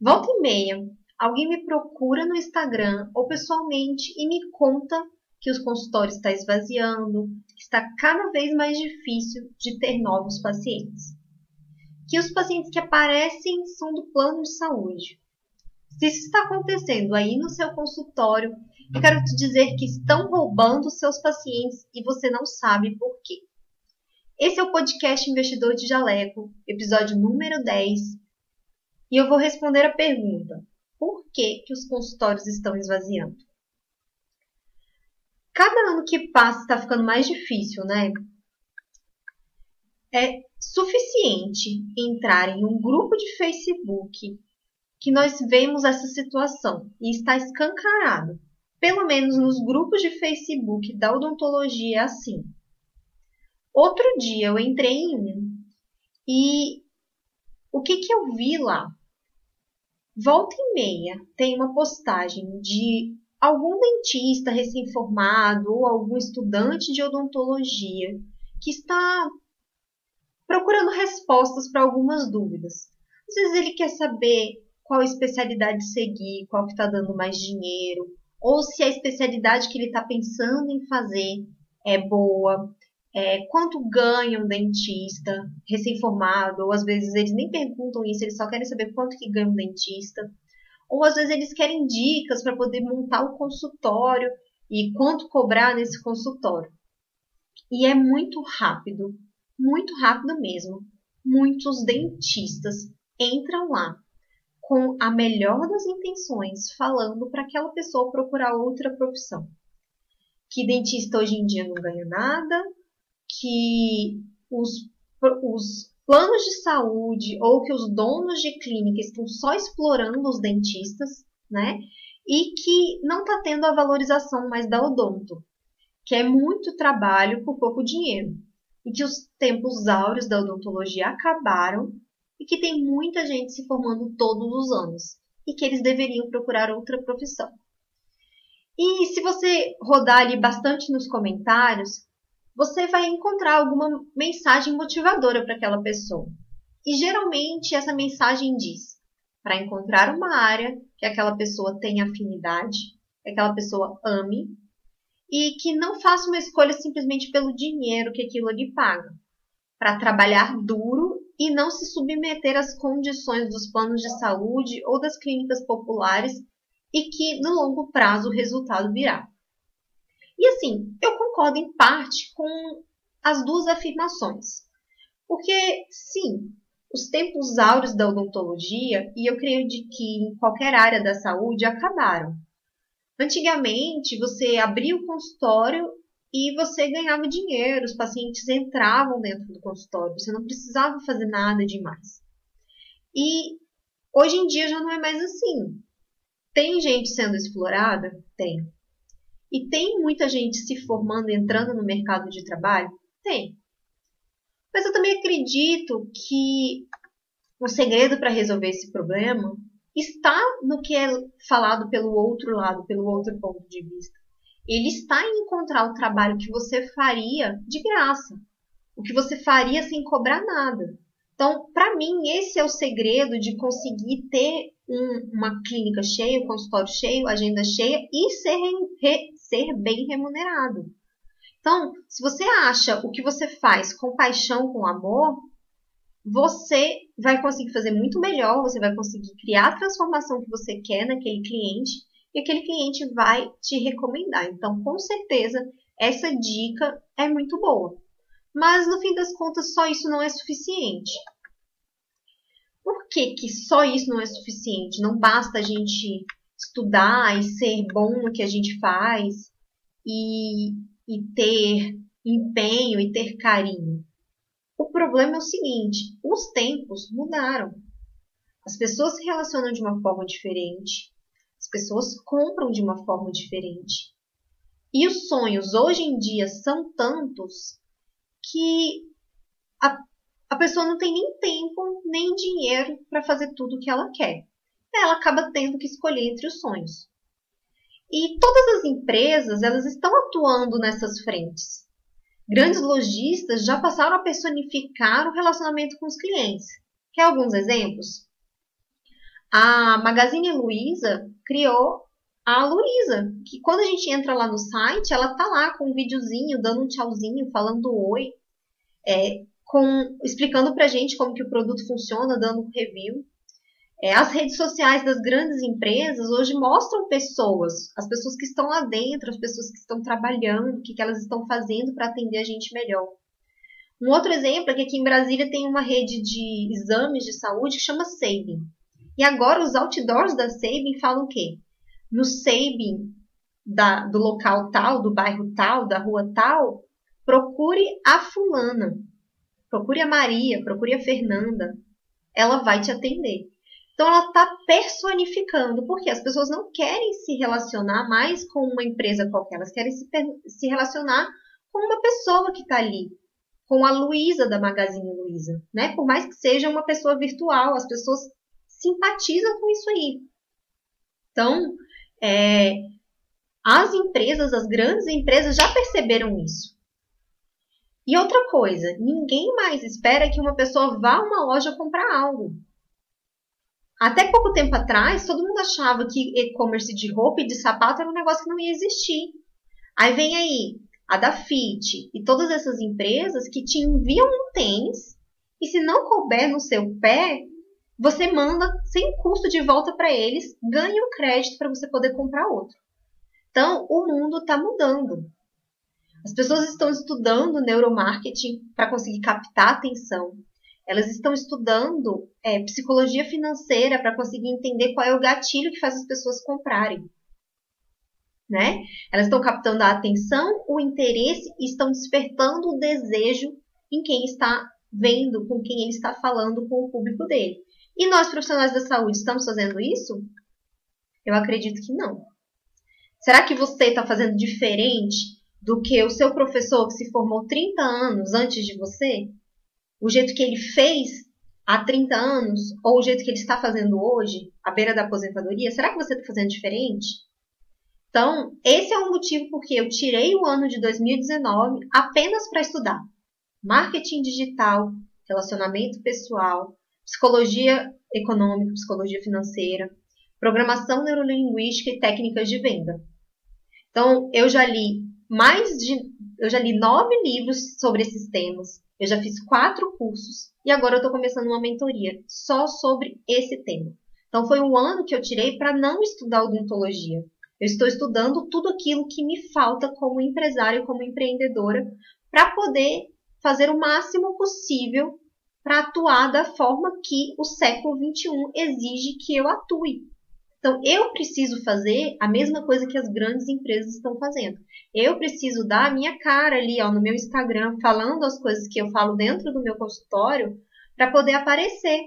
Volta e meia, alguém me procura no Instagram ou pessoalmente e me conta que os consultórios está esvaziando, que está cada vez mais difícil de ter novos pacientes. Que os pacientes que aparecem são do plano de saúde. Se isso está acontecendo aí no seu consultório, eu quero te dizer que estão roubando seus pacientes e você não sabe por quê. Esse é o podcast Investidor de Jaleco, episódio número 10, e eu vou responder a pergunta: por que, que os consultórios estão esvaziando? Cada ano que passa está ficando mais difícil, né? É suficiente entrar em um grupo de Facebook que nós vemos essa situação e está escancarado. Pelo menos nos grupos de Facebook da odontologia é assim. Outro dia eu entrei em um e o que, que eu vi lá? Volta e meia tem uma postagem de algum dentista recém-formado ou algum estudante de odontologia que está procurando respostas para algumas dúvidas. Às vezes ele quer saber qual especialidade seguir, qual que está dando mais dinheiro, ou se a especialidade que ele está pensando em fazer é boa, é, quanto ganha um dentista recém-formado, ou às vezes eles nem perguntam isso, eles só querem saber quanto que ganha um dentista. Ou às vezes eles querem dicas para poder montar o consultório e quanto cobrar nesse consultório. E é muito rápido, muito rápido mesmo. Muitos dentistas entram lá com a melhor das intenções, falando para aquela pessoa procurar outra profissão. Que dentista hoje em dia não ganha nada, que os, os planos de saúde ou que os donos de clínica estão só explorando os dentistas, né? E que não está tendo a valorização mais da odonto, que é muito trabalho por pouco dinheiro. E que os tempos áureos da odontologia acabaram e que tem muita gente se formando todos os anos e que eles deveriam procurar outra profissão. E se você rodar ali bastante nos comentários, você vai encontrar alguma mensagem motivadora para aquela pessoa. E geralmente essa mensagem diz: para encontrar uma área que aquela pessoa tenha afinidade, que aquela pessoa ame e que não faça uma escolha simplesmente pelo dinheiro que aquilo lhe paga, para trabalhar duro e não se submeter às condições dos planos de saúde ou das clínicas populares e que no longo prazo o resultado virá. E assim, eu concordo em parte com as duas afirmações. Porque, sim, os tempos áureos da odontologia, e eu creio de que em qualquer área da saúde, acabaram. Antigamente, você abria o consultório e você ganhava dinheiro, os pacientes entravam dentro do consultório, você não precisava fazer nada demais. E hoje em dia já não é mais assim. Tem gente sendo explorada? Tem. E tem muita gente se formando, entrando no mercado de trabalho? Tem. Mas eu também acredito que o segredo para resolver esse problema está no que é falado pelo outro lado, pelo outro ponto de vista. Ele está em encontrar o trabalho que você faria de graça, o que você faria sem cobrar nada. Então, para mim, esse é o segredo de conseguir ter um, uma clínica cheia, um consultório cheio, agenda cheia e ser re, ser bem remunerado. Então, se você acha o que você faz com paixão, com amor, você vai conseguir fazer muito melhor, você vai conseguir criar a transformação que você quer naquele cliente e aquele cliente vai te recomendar. Então, com certeza, essa dica é muito boa. Mas no fim das contas, só isso não é suficiente. Por que, que só isso não é suficiente? Não basta a gente estudar e ser bom no que a gente faz e, e ter empenho e ter carinho. O problema é o seguinte: os tempos mudaram. As pessoas se relacionam de uma forma diferente, as pessoas compram de uma forma diferente. E os sonhos hoje em dia são tantos que a, a pessoa não tem nem tempo nem dinheiro para fazer tudo o que ela quer ela acaba tendo que escolher entre os sonhos. E todas as empresas, elas estão atuando nessas frentes. Grandes lojistas já passaram a personificar o relacionamento com os clientes. Quer alguns exemplos? a Magazine Luiza criou a Luísa, que quando a gente entra lá no site, ela tá lá com um videozinho, dando um tchauzinho, falando oi, é, com, explicando pra gente como que o produto funciona, dando um review. É, as redes sociais das grandes empresas hoje mostram pessoas, as pessoas que estão lá dentro, as pessoas que estão trabalhando, o que, que elas estão fazendo para atender a gente melhor. Um outro exemplo é que aqui em Brasília tem uma rede de exames de saúde que chama Sabin. E agora os outdoors da Sabin falam o quê? No Sabin da, do local tal, do bairro tal, da rua tal, procure a fulana, procure a Maria, procure a Fernanda. Ela vai te atender. Então ela está personificando, porque as pessoas não querem se relacionar mais com uma empresa qualquer, elas querem se, se relacionar com uma pessoa que está ali, com a Luísa da Magazine Luiza, né? Por mais que seja uma pessoa virtual, as pessoas simpatizam com isso aí. Então, é, as empresas, as grandes empresas já perceberam isso. E outra coisa, ninguém mais espera que uma pessoa vá a uma loja comprar algo. Até pouco tempo atrás, todo mundo achava que e-commerce de roupa e de sapato era um negócio que não ia existir. Aí vem aí a da Fit e todas essas empresas que te enviam um tênis e se não couber no seu pé, você manda sem custo de volta para eles, ganha um crédito para você poder comprar outro. Então, o mundo está mudando. As pessoas estão estudando neuromarketing para conseguir captar atenção, elas estão estudando é, psicologia financeira para conseguir entender qual é o gatilho que faz as pessoas comprarem. Né? Elas estão captando a atenção, o interesse e estão despertando o desejo em quem está vendo, com quem ele está falando com o público dele. E nós, profissionais da saúde, estamos fazendo isso? Eu acredito que não. Será que você está fazendo diferente do que o seu professor que se formou 30 anos antes de você? O jeito que ele fez há 30 anos ou o jeito que ele está fazendo hoje, à beira da aposentadoria, será que você está fazendo diferente? Então, esse é o motivo porque eu tirei o ano de 2019 apenas para estudar marketing digital, relacionamento pessoal, psicologia econômica, psicologia financeira, programação neurolinguística e técnicas de venda. Então, eu já li mais de, eu já li nove livros sobre esses temas. Eu já fiz quatro cursos e agora eu estou começando uma mentoria só sobre esse tema. Então foi um ano que eu tirei para não estudar odontologia. Eu estou estudando tudo aquilo que me falta como empresária, como empreendedora, para poder fazer o máximo possível para atuar da forma que o século XXI exige que eu atue. Então, eu preciso fazer a mesma coisa que as grandes empresas estão fazendo. Eu preciso dar a minha cara ali ó, no meu Instagram, falando as coisas que eu falo dentro do meu consultório, para poder aparecer,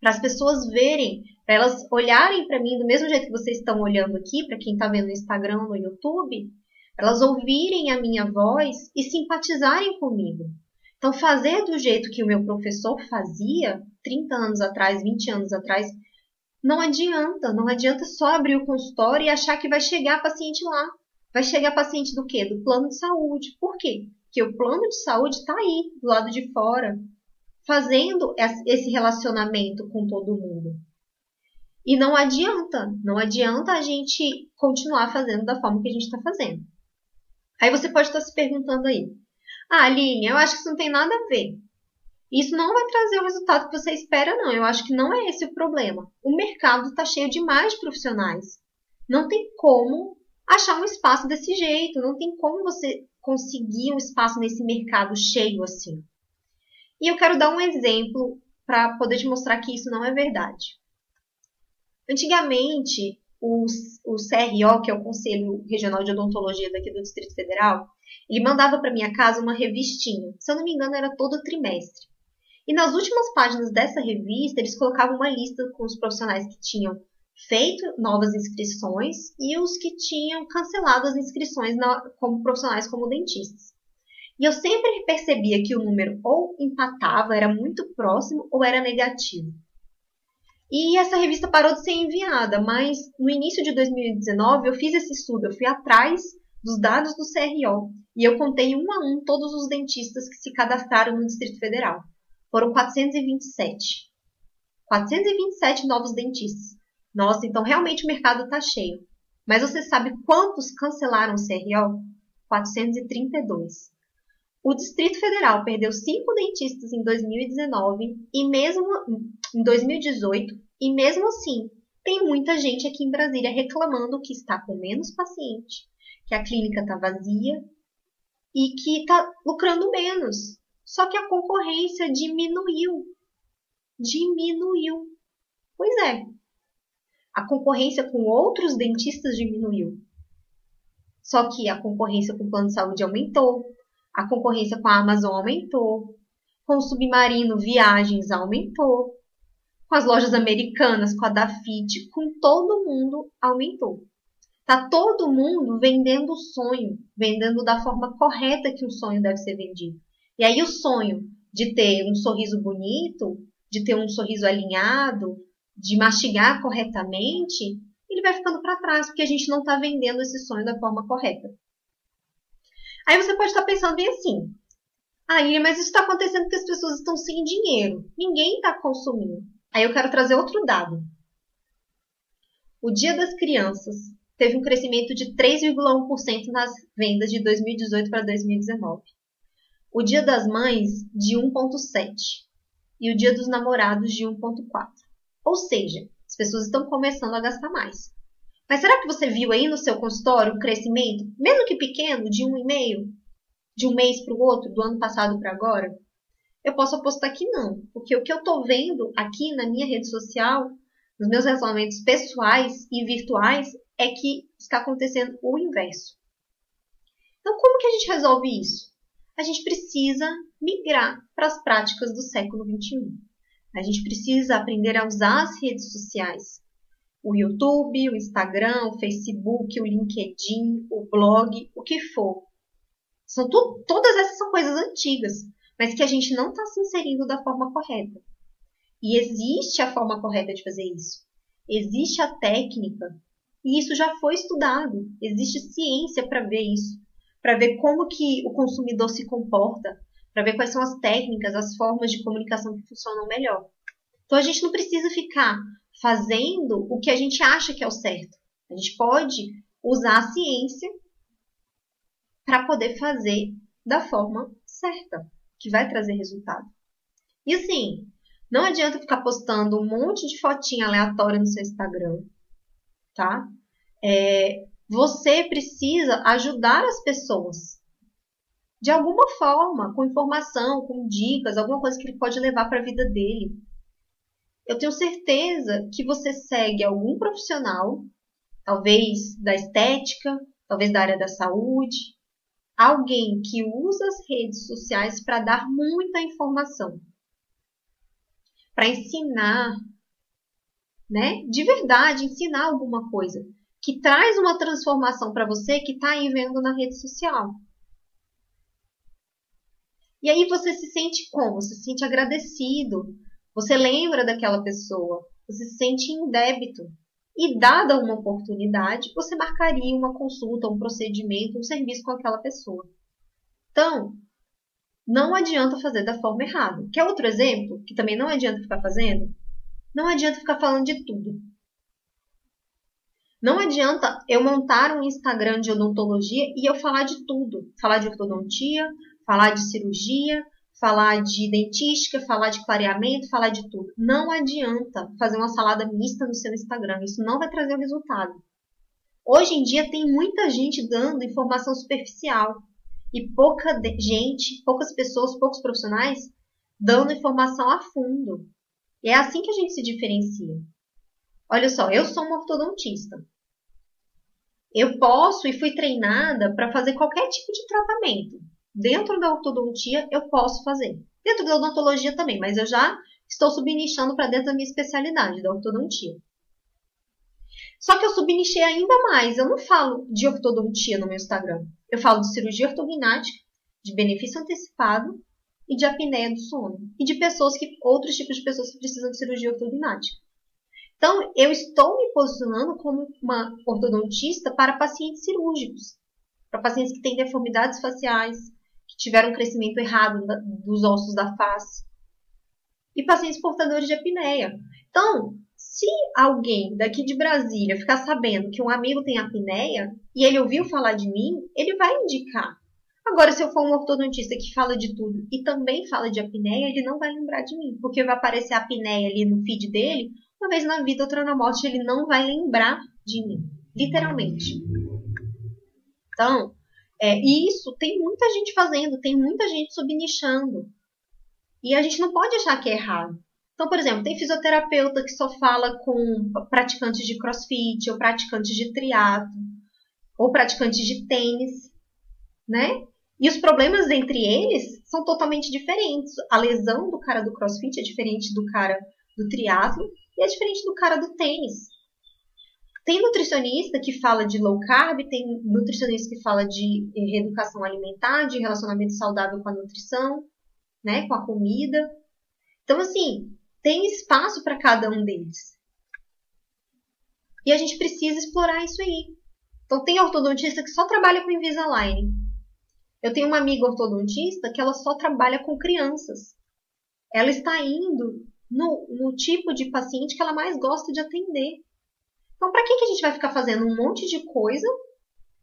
para as pessoas verem, para elas olharem para mim do mesmo jeito que vocês estão olhando aqui, para quem está vendo no Instagram, no YouTube, elas ouvirem a minha voz e simpatizarem comigo. Então, fazer do jeito que o meu professor fazia 30 anos atrás, 20 anos atrás, não adianta, não adianta só abrir o consultório e achar que vai chegar paciente lá. Vai chegar paciente do quê? Do plano de saúde. Por quê? Porque o plano de saúde está aí, do lado de fora, fazendo esse relacionamento com todo mundo. E não adianta, não adianta a gente continuar fazendo da forma que a gente está fazendo. Aí você pode estar se perguntando aí, ah, Aline, eu acho que isso não tem nada a ver. Isso não vai trazer o resultado que você espera, não. Eu acho que não é esse o problema. O mercado está cheio de mais profissionais. Não tem como achar um espaço desse jeito. Não tem como você conseguir um espaço nesse mercado cheio assim. E eu quero dar um exemplo para poder te mostrar que isso não é verdade. Antigamente, o, CRO, que é o Conselho Regional de Odontologia daqui do Distrito Federal, ele mandava para minha casa uma revistinha. Se eu não me engano, era todo trimestre. E nas últimas páginas dessa revista, eles colocavam uma lista com os profissionais que tinham feito novas inscrições e os que tinham cancelado as inscrições na, como profissionais como dentistas. E eu sempre percebia que o número ou empatava, era muito próximo, ou era negativo. E essa revista parou de ser enviada, mas no início de 2019 eu fiz esse estudo, eu fui atrás dos dados do CRO e eu contei um a um todos os dentistas que se cadastraram no Distrito Federal. Foram 427. 427 novos dentistas. Nossa, então realmente o mercado está cheio. Mas você sabe quantos cancelaram o CRO? 432. O Distrito Federal perdeu cinco dentistas em 2019 e mesmo em 2018 e mesmo assim tem muita gente aqui em Brasília reclamando que está com menos paciente, que a clínica está vazia e que está lucrando menos. Só que a concorrência diminuiu. Diminuiu. Pois é. A concorrência com outros dentistas diminuiu. Só que a concorrência com o plano de saúde aumentou, a concorrência com a Amazon aumentou, com o submarino viagens aumentou, com as lojas americanas, com a Dafit, com todo mundo aumentou. Tá todo mundo vendendo o sonho, vendendo da forma correta que o sonho deve ser vendido. E aí o sonho de ter um sorriso bonito, de ter um sorriso alinhado, de mastigar corretamente, ele vai ficando para trás, porque a gente não está vendendo esse sonho da forma correta. Aí você pode estar tá pensando bem assim, aí, mas isso está acontecendo porque as pessoas estão sem dinheiro, ninguém está consumindo. Aí eu quero trazer outro dado. O Dia das Crianças teve um crescimento de 3,1% nas vendas de 2018 para 2019. O Dia das Mães, de 1,7%. E o Dia dos Namorados, de 1,4%. Ou seja, as pessoas estão começando a gastar mais. Mas será que você viu aí no seu consultório um crescimento, mesmo que pequeno, de 1,5%? De um mês para o outro, do ano passado para agora? Eu posso apostar que não. Porque o que eu estou vendo aqui na minha rede social, nos meus relacionamentos pessoais e virtuais, é que está acontecendo o inverso. Então, como que a gente resolve isso? A gente precisa migrar para as práticas do século XXI. A gente precisa aprender a usar as redes sociais. O YouTube, o Instagram, o Facebook, o LinkedIn, o blog, o que for. São tu, todas essas são coisas antigas, mas que a gente não está se inserindo da forma correta. E existe a forma correta de fazer isso. Existe a técnica e isso já foi estudado. Existe ciência para ver isso, para ver como que o consumidor se comporta, para ver quais são as técnicas, as formas de comunicação que funcionam melhor. Então a gente não precisa ficar fazendo o que a gente acha que é o certo. A gente pode usar a ciência para poder fazer da forma certa, que vai trazer resultado. E assim, não adianta ficar postando um monte de fotinha aleatória no seu Instagram tá? É, você precisa ajudar as pessoas de alguma forma, com informação, com dicas, alguma coisa que ele pode levar para a vida dele. Eu tenho certeza que você segue algum profissional, talvez da estética, talvez da área da saúde, alguém que usa as redes sociais para dar muita informação, para ensinar, né? De verdade, ensinar alguma coisa que traz uma transformação para você que está aí vendo na rede social. E aí você se sente como? Você se sente agradecido. Você lembra daquela pessoa. Você se sente em débito. E dada uma oportunidade, você marcaria uma consulta, um procedimento, um serviço com aquela pessoa. Então, não adianta fazer da forma errada. Quer outro exemplo que também não adianta ficar fazendo? Não adianta ficar falando de tudo. Não adianta eu montar um Instagram de odontologia e eu falar de tudo. Falar de ortodontia, falar de cirurgia, falar de dentística, falar de clareamento, falar de tudo. Não adianta fazer uma salada mista no seu Instagram. Isso não vai trazer o resultado. Hoje em dia tem muita gente dando informação superficial e pouca gente, poucas pessoas, poucos profissionais dando informação a fundo. E é assim que a gente se diferencia. Olha só, eu sou uma ortodontista. Eu posso e fui treinada para fazer qualquer tipo de tratamento. Dentro da ortodontia, eu posso fazer. Dentro da odontologia também, mas eu já estou subnichando para dentro da minha especialidade, da ortodontia. Só que eu subnichei ainda mais. Eu não falo de ortodontia no meu Instagram. Eu falo de cirurgia ortognática, de benefício antecipado e de apneia do sono. E de pessoas que, outros tipos de pessoas que precisam de cirurgia ortognática. Então, eu estou me posicionando como uma ortodontista para pacientes cirúrgicos, para pacientes que têm deformidades faciais, que tiveram um crescimento errado dos ossos da face, e pacientes portadores de apneia. Então, se alguém daqui de Brasília ficar sabendo que um amigo tem apneia e ele ouviu falar de mim, ele vai indicar. Agora, se eu for um ortodontista que fala de tudo e também fala de apneia, ele não vai lembrar de mim, porque vai aparecer a apneia ali no feed dele, uma vez na vida, outra na morte, ele não vai lembrar de mim, literalmente. Então, é, isso tem muita gente fazendo, tem muita gente subnichando. E a gente não pode achar que é errado. Então, por exemplo, tem fisioterapeuta que só fala com praticantes de crossfit, ou praticantes de triatlo, ou praticantes de tênis, né? E os problemas entre eles são totalmente diferentes. A lesão do cara do crossfit é diferente do cara do triatlo e é diferente do cara do tênis. Tem nutricionista que fala de low carb, tem nutricionista que fala de reeducação alimentar, de relacionamento saudável com a nutrição, né, com a comida. Então, assim, tem espaço para cada um deles. E a gente precisa explorar isso aí. Então, tem ortodontista que só trabalha com Invisalign. Eu tenho uma amiga ortodontista que ela só trabalha com crianças. Ela está indo no, no tipo de paciente que ela mais gosta de atender. Então, para que, que a gente vai ficar fazendo um monte de coisa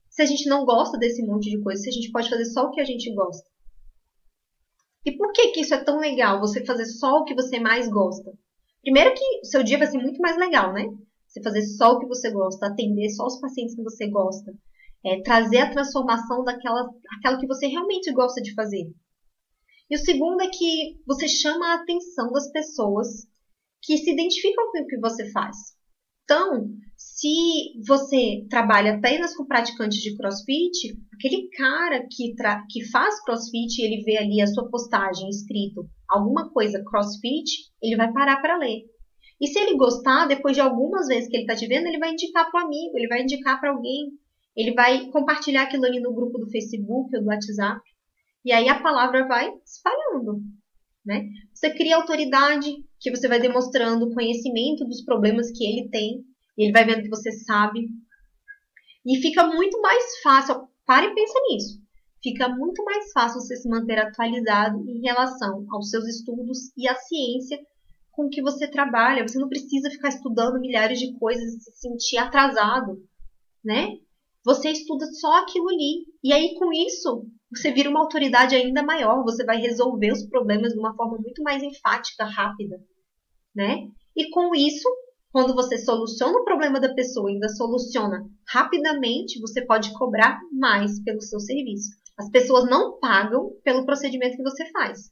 se a gente não gosta desse monte de coisa? Se a gente pode fazer só o que a gente gosta? E por que, que isso é tão legal, você fazer só o que você mais gosta? Primeiro que o seu dia vai ser muito mais legal, né? Você fazer só o que você gosta, atender só os pacientes que você gosta, é, trazer a transformação daquela aquela que você realmente gosta de fazer. E o segundo é que você chama a atenção das pessoas que se identificam com o que você faz. Então, se você trabalha apenas com praticantes de crossfit, aquele cara que, que faz crossfit, ele vê ali a sua postagem escrito alguma coisa crossfit, ele vai parar para ler. E se ele gostar, depois de algumas vezes que ele está te vendo, ele vai indicar para o amigo, ele vai indicar para alguém, ele vai compartilhar aquilo ali no grupo do Facebook ou do WhatsApp. E aí a palavra vai espalhando. Né? Você cria autoridade, que você vai demonstrando conhecimento dos problemas que ele tem, e ele vai vendo que você sabe. E fica muito mais fácil, pare e pensa nisso. Fica muito mais fácil você se manter atualizado em relação aos seus estudos e à ciência com que você trabalha. Você não precisa ficar estudando milhares de coisas e se sentir atrasado, né? Você estuda só aquilo ali. E aí, com isso, você vira uma autoridade ainda maior, você vai resolver os problemas de uma forma muito mais enfática, rápida, né? E com isso, quando você soluciona o problema da pessoa ainda soluciona rapidamente, você pode cobrar mais pelo seu serviço. As pessoas não pagam pelo procedimento que você faz.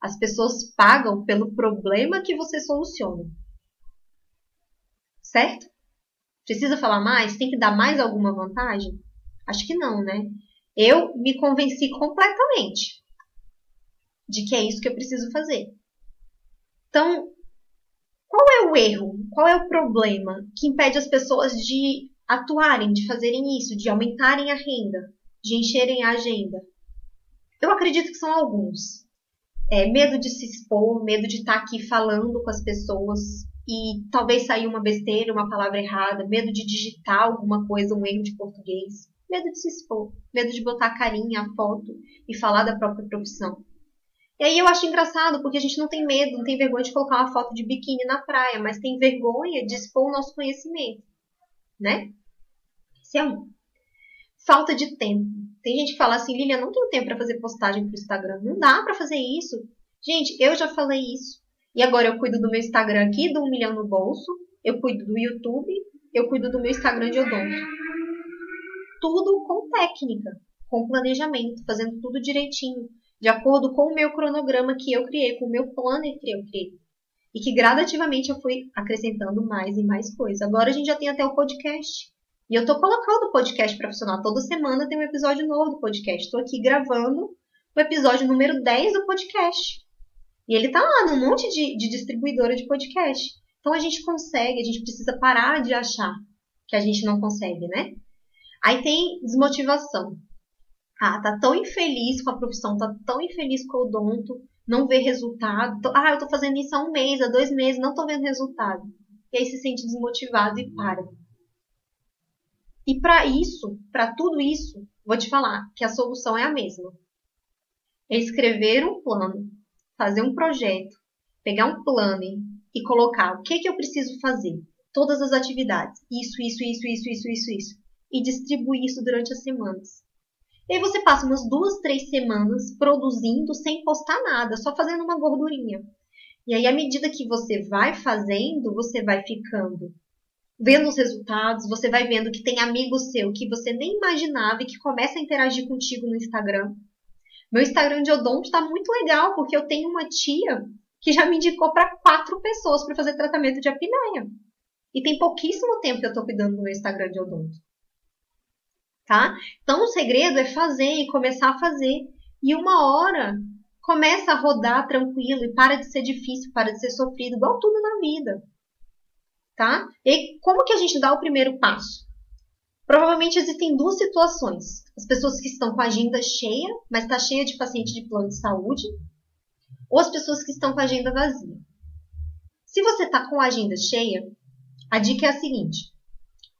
As pessoas pagam pelo problema que você soluciona. Certo? Precisa falar mais? Tem que dar mais alguma vantagem? Acho que não, né? Eu me convenci completamente de que é isso que eu preciso fazer. Então, qual é o erro? Qual é o problema que impede as pessoas de atuarem, de fazerem isso, de aumentarem a renda, de encherem a agenda? Eu acredito que são alguns. É, medo de se expor, medo de estar aqui falando com as pessoas e talvez sair uma besteira, uma palavra errada, medo de digitar alguma coisa, um erro de português medo de se expor, medo de botar a carinha, a foto e falar da própria profissão. E aí eu acho engraçado, porque a gente não tem medo, não tem vergonha de colocar uma foto de biquíni na praia, mas tem vergonha de expor o nosso conhecimento, né? Esse é um. Falta de tempo. Tem gente que fala assim, Lilian, não tenho tempo para fazer postagem pro Instagram. Não dá para fazer isso. Gente, eu já falei isso. E agora eu cuido do meu Instagram aqui, do um milhão no bolso. Eu cuido do YouTube. Eu cuido do meu Instagram de odonto tudo com técnica, com planejamento, fazendo tudo direitinho, de acordo com o meu cronograma que eu criei, com o meu planner que eu criei. E que gradativamente eu fui acrescentando mais e mais coisas. Agora a gente já tem até o podcast. E eu tô colocando o podcast profissional. Toda semana tem um episódio novo do podcast. Estou aqui gravando o episódio número 10 do podcast. E ele tá lá num monte de, de distribuidora de podcast. Então a gente consegue, a gente precisa parar de achar que a gente não consegue, né? Aí tem desmotivação. Ah, tá tão infeliz com a profissão, tá tão infeliz com o odonto, não vê resultado. Ah, eu tô fazendo isso há um mês, há dois meses, não tô vendo resultado. E aí se sente desmotivado e para. E para isso, para tudo isso, vou te falar que a solução é a mesma. É escrever um plano, fazer um projeto, pegar um plano, e colocar o que, que eu preciso fazer, todas as atividades, isso, isso, isso, isso, isso, isso, isso, e distribuir isso durante as semanas. E aí você passa umas duas, três semanas produzindo sem postar nada, só fazendo uma gordurinha. E aí, à medida que você vai fazendo, você vai ficando vendo os resultados, você vai vendo que tem amigo seu que você nem imaginava e que começa a interagir contigo no Instagram. Meu Instagram de odonto está muito legal, porque eu tenho uma tia que já me indicou para quatro pessoas para fazer tratamento de apneia. E tem pouquíssimo tempo que eu estou cuidando do meu Instagram de odonto. Tá? Então o segredo é fazer e começar a fazer. E uma hora começa a rodar tranquilo e para de ser difícil, para de ser sofrido, igual tudo na vida. Tá? E como que a gente dá o primeiro passo? Provavelmente existem duas situações. As pessoas que estão com a agenda cheia, mas está cheia de paciente de plano de saúde, ou as pessoas que estão com a agenda vazia. Se você está com a agenda cheia, a dica é a seguinte: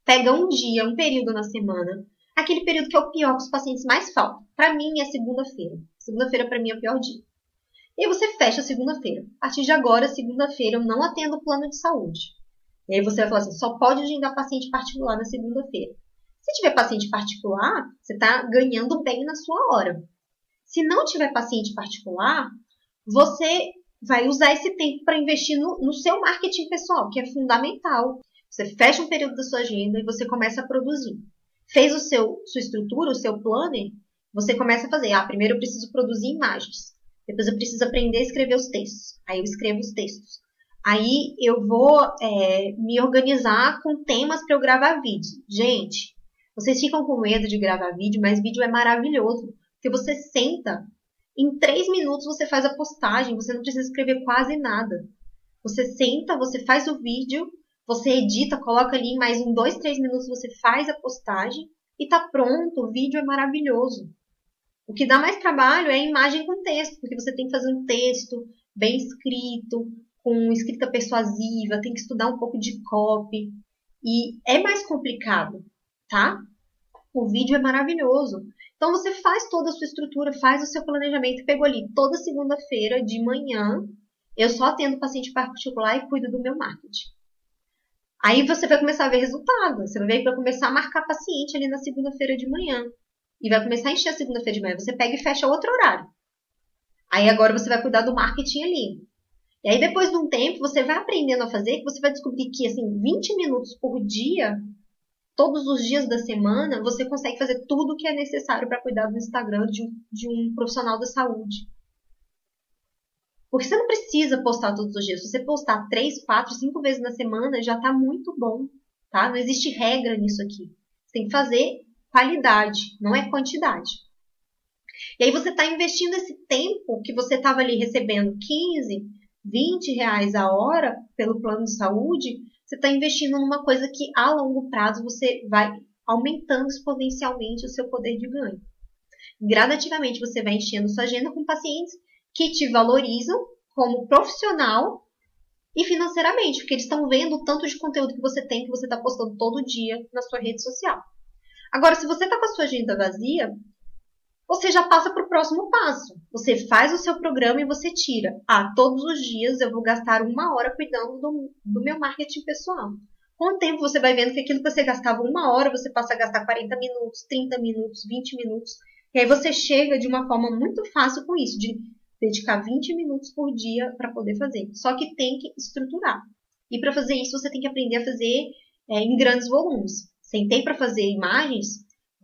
pega um dia, um período na semana, aquele período que é o pior que os pacientes mais faltam. Para mim é segunda-feira. Segunda-feira para mim é o pior dia. E aí você fecha segunda-feira. A partir de agora, segunda-feira, eu não atendo plano de saúde. E aí você vai falar assim, só pode agendar paciente particular na segunda-feira. Se tiver paciente particular, você está ganhando bem na sua hora. Se não tiver paciente particular, você vai usar esse tempo para investir no, no, seu marketing pessoal, que é fundamental. Você fecha um período da sua agenda e você começa a produzir. Fez o seu sua estrutura, o seu planner, você começa a fazer. Ah, primeiro eu preciso produzir imagens. Depois eu preciso aprender a escrever os textos. Aí eu escrevo os textos. Aí eu vou é, me organizar com temas para eu gravar vídeos. Gente, vocês ficam com medo de gravar vídeo, mas vídeo é maravilhoso. Porque você senta em três minutos você faz a postagem, você não precisa escrever quase nada. Você senta, você faz o vídeo, você edita, coloca ali mais um, dois, três minutos, você faz a postagem e tá pronto. O vídeo é maravilhoso. O que dá mais trabalho é a imagem com texto, porque você tem que fazer um texto bem escrito, com escrita persuasiva, tem que estudar um pouco de copy. E é mais complicado, tá? O vídeo é maravilhoso. Então você faz toda a sua estrutura, faz o seu planejamento. Pegou ali toda segunda-feira de manhã, eu só atendo paciente particular e cuido do meu marketing. Aí você vai começar a ver resultado. Você vai começar a marcar paciente ali na segunda-feira de manhã. E vai começar a encher a segunda-feira de manhã. Você pega e fecha outro horário. Aí agora você vai cuidar do marketing ali. E aí depois de um tempo você vai aprendendo a fazer, que você vai descobrir que assim, 20 minutos por dia todos os dias da semana, você consegue fazer tudo o que é necessário para cuidar do Instagram de um, de um profissional da saúde. Porque você não precisa postar todos os dias. Se você postar três, quatro, cinco vezes na semana, já está muito bom, tá? Não existe regra nisso aqui. Você tem que fazer qualidade, não é quantidade. E aí você está investindo esse tempo que você estava ali recebendo 15, 20 reais a hora pelo plano de saúde, você está investindo numa coisa que a longo prazo você vai aumentando exponencialmente o seu poder de ganho. Gradativamente você vai enchendo sua agenda com pacientes que te valorizam como profissional e financeiramente, porque eles estão vendo o tanto de conteúdo que você tem, que você está postando todo dia na sua rede social. Agora, se você está com a sua agenda vazia, você já passa para o próximo passo. Você faz o seu programa e você tira. Ah, todos os dias eu vou gastar uma hora cuidando do, do meu marketing pessoal. Com o tempo você vai vendo que aquilo que você gastava uma hora, você passa a gastar 40 minutos, 30 minutos, 20 minutos. E aí você chega de uma forma muito fácil com isso, de dedicar 20 minutos por dia para poder fazer. Só que tem que estruturar. E para fazer isso, você tem que aprender a fazer é, em grandes volumes. Sentei para fazer imagens,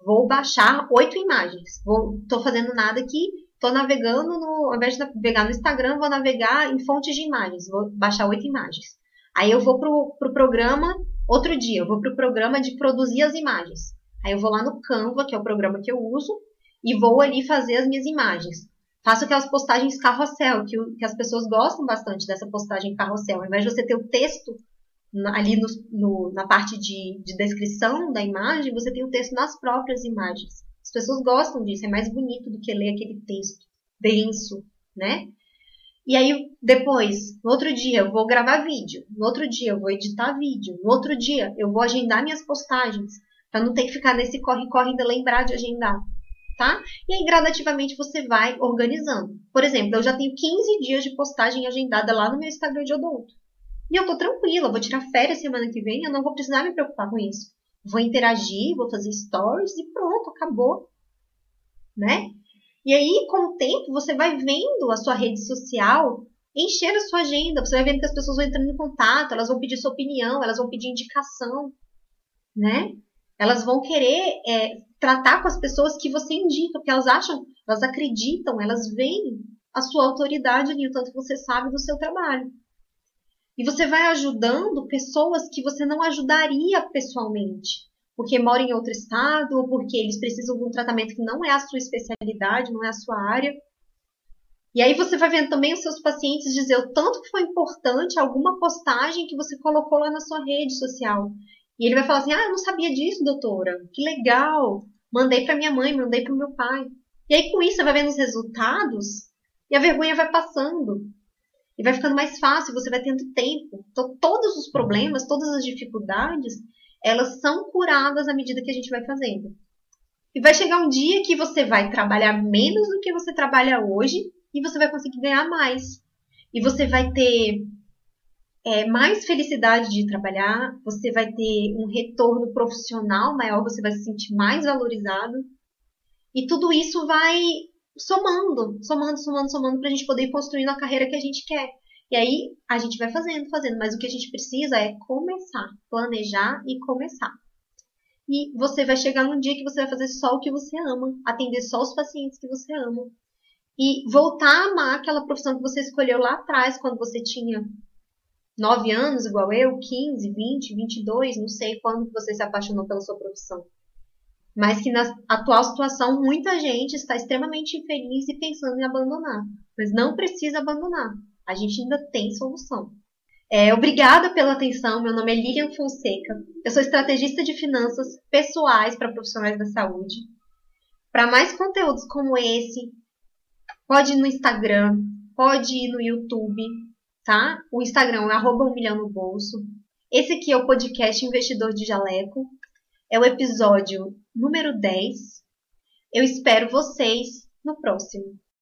vou baixar oito imagens. Vou, tô fazendo nada aqui, tô navegando no, ao invés de navegar no Instagram, vou navegar em fontes de imagens. Vou baixar oito imagens. Aí eu vou pro, pro programa, outro dia, eu vou pro programa de produzir as imagens. Aí eu vou lá no Canva, que é o programa que eu uso, e vou ali fazer as minhas imagens. Faço aquelas postagens carrossel, que, que as pessoas gostam bastante dessa postagem carrossel. Ao invés de você ter o texto ali no, no, na parte de, de descrição da imagem, você tem o texto nas próprias imagens. As pessoas gostam disso, é mais bonito do que ler aquele texto denso, né? E aí, depois, no outro dia, eu vou gravar vídeo. No outro dia, eu vou editar vídeo. No outro dia, eu vou agendar minhas postagens. Para não ter que ficar nesse corre-corre ainda lembrar de agendar. Tá? E aí, gradativamente, você vai organizando. Por exemplo, eu já tenho 15 dias de postagem agendada lá no meu Instagram de odonto. E eu tô tranquila, vou tirar férias semana que vem, eu não vou precisar me preocupar com isso. Vou interagir, vou fazer stories e pronto, acabou. Né? E aí, com o tempo, você vai vendo a sua rede social encher a sua agenda. Você vai vendo que as pessoas vão entrando em contato, elas vão pedir sua opinião, elas vão pedir indicação, né? Elas vão querer é, tratar com as pessoas que você indica, porque elas acham, elas acreditam, elas veem a sua autoridade ali, o tanto que você sabe do seu trabalho. E você vai ajudando pessoas que você não ajudaria pessoalmente, porque moram em outro estado, ou porque eles precisam de um tratamento que não é a sua especialidade, não é a sua área. E aí você vai vendo também os seus pacientes dizer o tanto que foi importante alguma postagem que você colocou lá na sua rede social. E ele vai falar assim: "Ah, eu não sabia disso, doutora. Que legal. Mandei para minha mãe, mandei para meu pai". E aí com isso você vai vendo os resultados e a vergonha vai passando. E vai ficando mais fácil, você vai tendo tempo. Então todos os problemas, todas as dificuldades, elas são curadas à medida que a gente vai fazendo. E vai chegar um dia que você vai trabalhar menos do que você trabalha hoje e você vai conseguir ganhar mais. E você vai ter é, mais felicidade de trabalhar, você vai ter um retorno profissional maior, você vai se sentir mais valorizado. E tudo isso vai somando, somando, somando, somando, para a gente poder ir construindo a carreira que a gente quer. E aí a gente vai fazendo, fazendo, mas o que a gente precisa é começar, planejar e começar. E você vai chegar num dia que você vai fazer só o que você ama, atender só os pacientes que você ama, e voltar a amar aquela profissão que você escolheu lá atrás, quando você tinha 9 anos, igual eu, 15, 20, 22, não sei quando você se apaixonou pela sua profissão. Mas que na atual situação muita gente está extremamente infeliz e pensando em abandonar. Mas não precisa abandonar. A gente ainda tem solução. É, obrigada pela atenção. Meu nome é Lilian Fonseca. Eu sou estrategista de finanças pessoais para profissionais da saúde. Para mais conteúdos como esse, Pode ir no Instagram, pode ir no YouTube, tá? O Instagram é arroba um milhão no bolso. Esse aqui é o podcast Investidor de Jaleco. É o episódio número 10. Eu espero vocês no próximo.